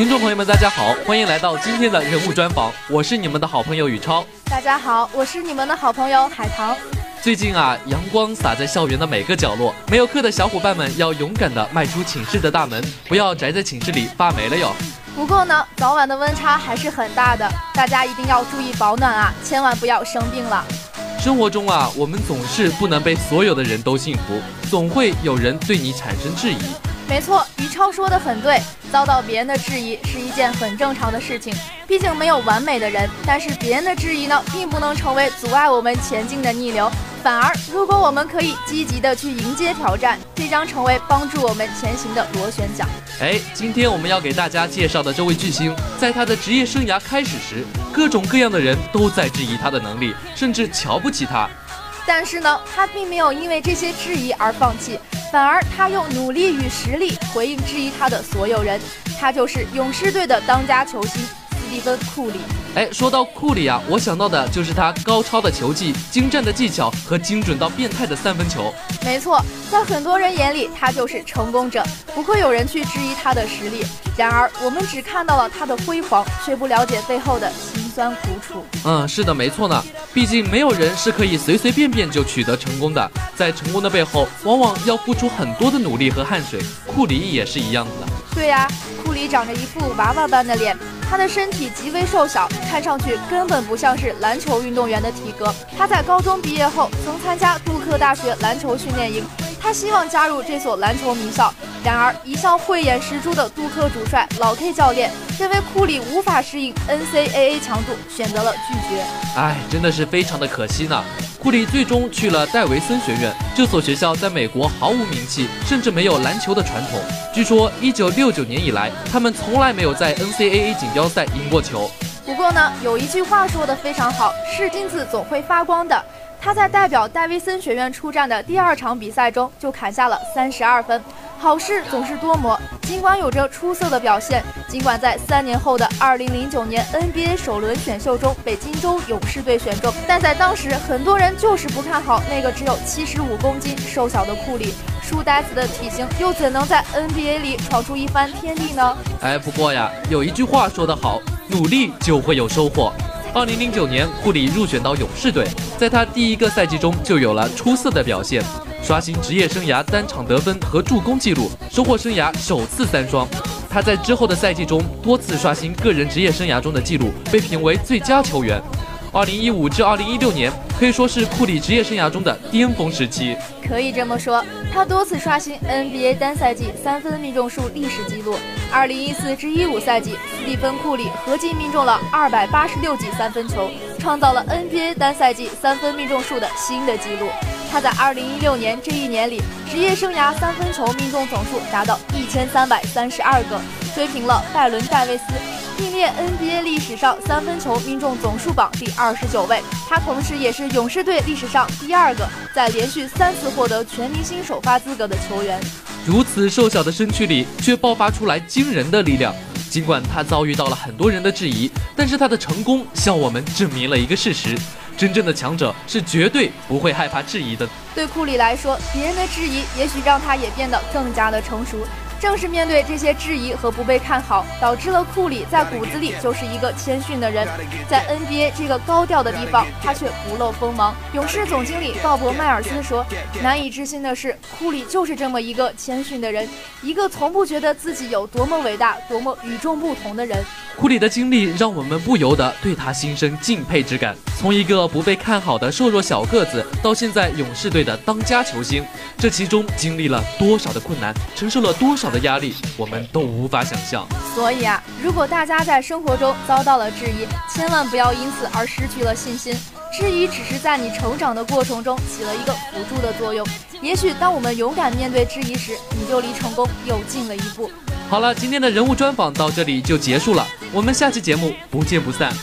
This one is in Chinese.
听众朋友们，大家好，欢迎来到今天的人物专访，我是你们的好朋友宇超。大家好，我是你们的好朋友海棠。最近啊，阳光洒在校园的每个角落，没有课的小伙伴们要勇敢地迈出寝室的大门，不要宅在寝室里发霉了哟。不过呢，早晚的温差还是很大的，大家一定要注意保暖啊，千万不要生病了。生活中啊，我们总是不能被所有的人都幸福，总会有人对你产生质疑。没错，于超说的很对，遭到别人的质疑是一件很正常的事情，毕竟没有完美的人。但是别人的质疑呢，并不能成为阻碍我们前进的逆流。反而，如果我们可以积极的去迎接挑战，这将成为帮助我们前行的螺旋桨。哎，今天我们要给大家介绍的这位巨星，在他的职业生涯开始时，各种各样的人都在质疑他的能力，甚至瞧不起他。但是呢，他并没有因为这些质疑而放弃，反而他用努力与实力回应质疑他的所有人。他就是勇士队的当家球星斯蒂芬·库里。哎，说到库里啊，我想到的就是他高超的球技、精湛的技巧和精准到变态的三分球。没错，在很多人眼里，他就是成功者，不会有人去质疑他的实力。然而，我们只看到了他的辉煌，却不了解背后的辛酸苦楚。嗯，是的，没错呢。毕竟没有人是可以随随便便就取得成功的，在成功的背后，往往要付出很多的努力和汗水。库里也是一样的。对呀，库里长着一副娃娃般的脸。他的身体极为瘦小，看上去根本不像是篮球运动员的体格。他在高中毕业后曾参加杜克大学篮球训练营，他希望加入这所篮球名校。然而，一向慧眼识珠的杜克主帅老 K 教练认为库里无法适应 NCAA 强度，选择了拒绝。哎，真的是非常的可惜呢。库里最终去了戴维森学院，这所学校在美国毫无名气，甚至没有篮球的传统。据说1969年以来，他们从来没有在 NCAA 锦标赛赢过球。不过呢，有一句话说的非常好，是金子总会发光的。他在代表戴维森学院出战的第二场比赛中就砍下了三十二分。好事总是多磨，尽管有着出色的表现，尽管在三年后的二零零九年 NBA 首轮选秀中被金州勇士队选中，但在当时很多人就是不看好那个只有七十五公斤、瘦小的库里，书呆子的体型又怎能在 NBA 里闯出一番天地呢？哎，不过呀，有一句话说得好，努力就会有收获。二零零九年，库里入选到勇士队，在他第一个赛季中就有了出色的表现。刷新职业生涯单场得分和助攻记录，收获生涯首次三双。他在之后的赛季中多次刷新个人职业生涯中的记录，被评为最佳球员。二零一五至二零一六年可以说是库里职业生涯中的巅峰时期。可以这么说，他多次刷新 NBA 单赛季三分命中数历史纪录。二零一四至一五赛季，斯蒂芬·库里合计命中了二百八十六记三分球，创造了 NBA 单赛季三分命中数的新的纪录。他在二零一六年这一年里，职业生涯三分球命中总数达到一千三百三十二个，追平了拜伦·戴维斯，并列 NBA 历史上三分球命中总数榜第二十九位。他同时也是勇士队历史上第二个在连续三次获得全明星首发资格的球员。如此瘦小的身躯里，却爆发出来惊人的力量。尽管他遭遇到了很多人的质疑，但是他的成功向我们证明了一个事实。真正的强者是绝对不会害怕质疑的。对库里来说，别人的质疑也许让他也变得更加的成熟。正是面对这些质疑和不被看好，导致了库里在骨子里就是一个谦逊的人。在 NBA 这个高调的地方，他却不露锋芒。勇士总经理鲍勃·迈尔斯说：“难以置信的是，库里就是这么一个谦逊的人，一个从不觉得自己有多么伟大、多么与众不同的人。”库里的经历让我们不由得对他心生敬佩之感。从一个不被看好的瘦弱小个子，到现在勇士队的当家球星，这其中经历了多少的困难，承受了多少的压力，我们都无法想象。所以啊，如果大家在生活中遭到了质疑，千万不要因此而失去了信心。质疑只是在你成长的过程中起了一个辅助的作用。也许当我们勇敢面对质疑时，你就离成功又近了一步。好了，今天的人物专访到这里就结束了，我们下期节目不见不散。